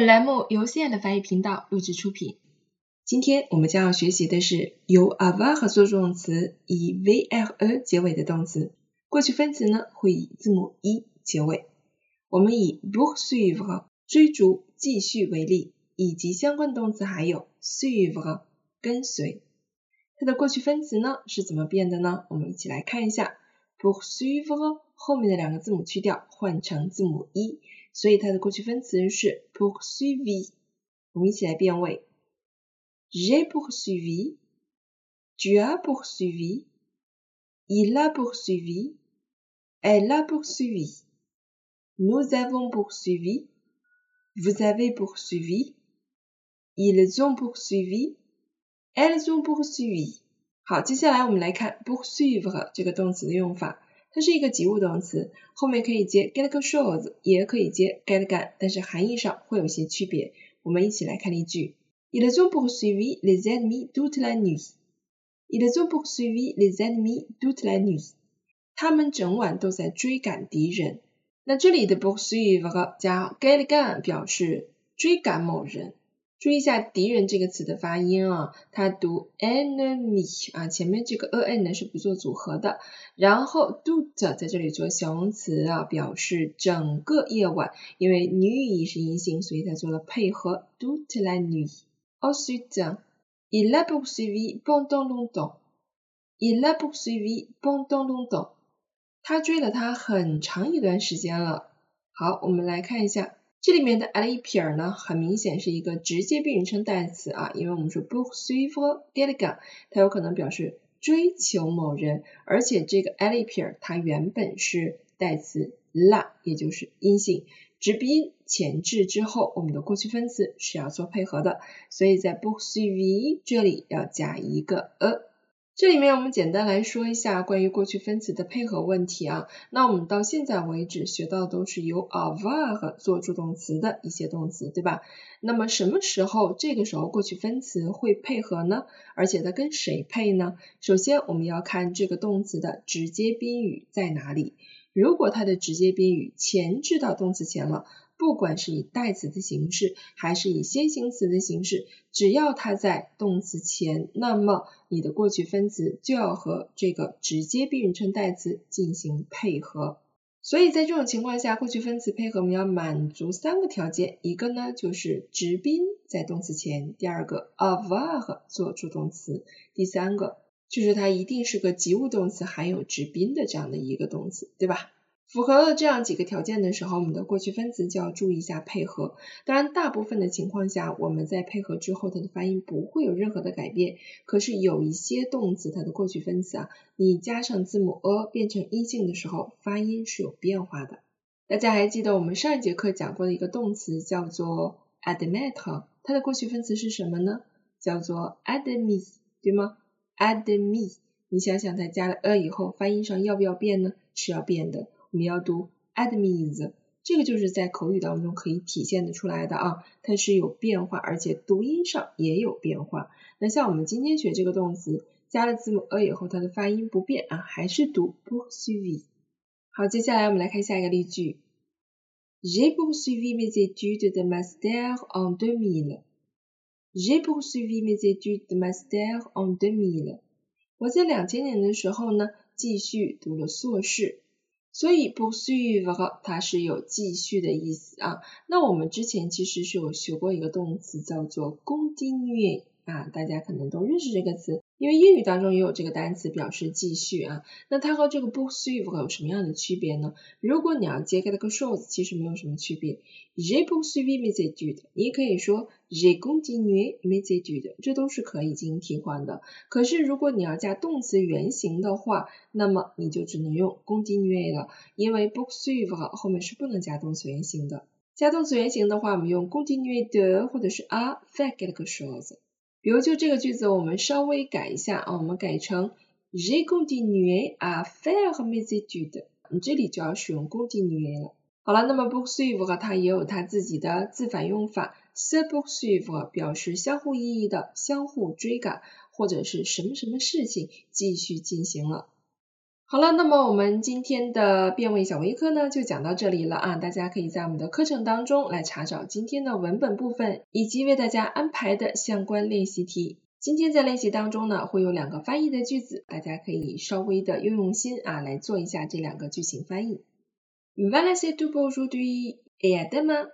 本栏目由 C 爱的法语频道录制出品。今天我们将要学习的是由 avoir 做助动词，以 vre 结尾的动词。过去分词呢会以字母 e 结尾。我们以 poursuivre 追逐、继续为例，以及相关动词还有 suivre 跟随。它的过去分词呢是怎么变的呢？我们一起来看一下。poursuivre 后面的两个字母去掉，换成字母 e。所以它的过去分词是 poursuivi。我们一起来变位：j'ai poursuivi，tu as poursuivi，il a poursuivi，elle a poursuivi，nous avons poursuivi，vous avez poursuivi，ils ont poursuivi，elles ont poursuivi。好，接下来我们来看 poursuivre 这个动词的用法。 它是一个及物动词，后面可以接 quelque chose，也可以接 quelqu'un，但是含义上会有些区别。我们一起来看例句：Ils ont poursuivi les ennemis toute la nuit. Ils ont poursuivi les ennemis toute la nuit. 他们整晚都在追赶敌人。那这里的 poursuivre 加 quelqu'un 表示追赶某人。注意一下敌人这个词的发音啊，它读 enemy 啊，前面这个 an 呢是不做组合的，然后 do 在这里做形容词啊，表示整个夜晚，因为 nuit 是阴性，所以它做了配合 toute la nuit。Ensuite, il a poursuivi pendant longtemps. Il a poursuivi pendant longtemps. 他追了他很长一段时间了。好，我们来看一下。这里面的 l p i r 呢，很明显是一个直接宾语称代词啊，因为我们说 poursuivre quelqu'un，它有可能表示追求某人，而且这个 l p i r 它原本是代词 la，也就是阴性，直鼻音前置之后，我们的过去分词是要做配合的，所以在 book s u i v e 这里要加一个 a。这里面我们简单来说一下关于过去分词的配合问题啊。那我们到现在为止学到的都是由 avoir 做助动词的一些动词，对吧？那么什么时候这个时候过去分词会配合呢？而且它跟谁配呢？首先我们要看这个动词的直接宾语在哪里。如果它的直接宾语前置到动词前了。不管是以代词的形式，还是以先行词的形式，只要它在动词前，那么你的过去分词就要和这个直接宾语称代词进行配合。所以在这种情况下，过去分词配合我们要满足三个条件，一个呢就是直宾在动词前，第二个 avoir 做助动词，第三个就是它一定是个及物动词含有直宾的这样的一个动词，对吧？符合了这样几个条件的时候，我们的过去分词就要注意一下配合。当然，大部分的情况下，我们在配合之后，它的发音不会有任何的改变。可是有一些动词，它的过去分词啊，你加上字母 a 变成阴性的时候，发音是有变化的。大家还记得我们上一节课讲过的一个动词叫做 admit，它的过去分词是什么呢？叫做 admit，对吗 admi 你想想它加了 a 以后，发音上要不要变呢？是要变的。我们要读 admis，这个就是在口语当中可以体现的出来的啊，它是有变化，而且读音上也有变化。那像我们今天学这个动词，加了字母 a 以后，它的发音不变啊，还是读 poursuivi。好，接下来我们来看下一个例句：J'ai poursuivi mes études de master en 2000. J'ai poursuivi mes études de master en 2000. 我在两千年的时候呢，继续读了硕士。所以 poursuivre 它是有继续的意思啊。那我们之前其实是有学过一个动词叫做 continuer 啊，大家可能都认识这个词。因为英语当中也有这个单词表示继续啊，那它和这个 poursuivre 有什么样的区别呢？如果你要接这个 shows，其实没有什么区别。Je poursuive mes études，你可以说 j'ai continué mes études，这都是可以进行替换的。可是如果你要加动词原形的话，那么你就只能用 continue 了，因为 poursuivre 后面是不能加动词原形的。加动词原形的话，我们用 continue de，或者是 a faire quelque chose。比如就这个句子，我们稍微改一下啊，我们改成 Je continue à faire mes études。你这里就要使用 continue 了。好了，那么 poursuivre 它也有它自己的自反用法，se booksive” 表示相互意义的相互追赶，或者是什么什么事情继续进行了。好了，那么我们今天的变位小微课呢就讲到这里了啊，大家可以在我们的课程当中来查找今天的文本部分以及为大家安排的相关练习题。今天在练习当中呢会有两个翻译的句子，大家可以稍微的用用心啊来做一下这两个句型翻译。Voilà c'est tout pour aujourd'hui et demain.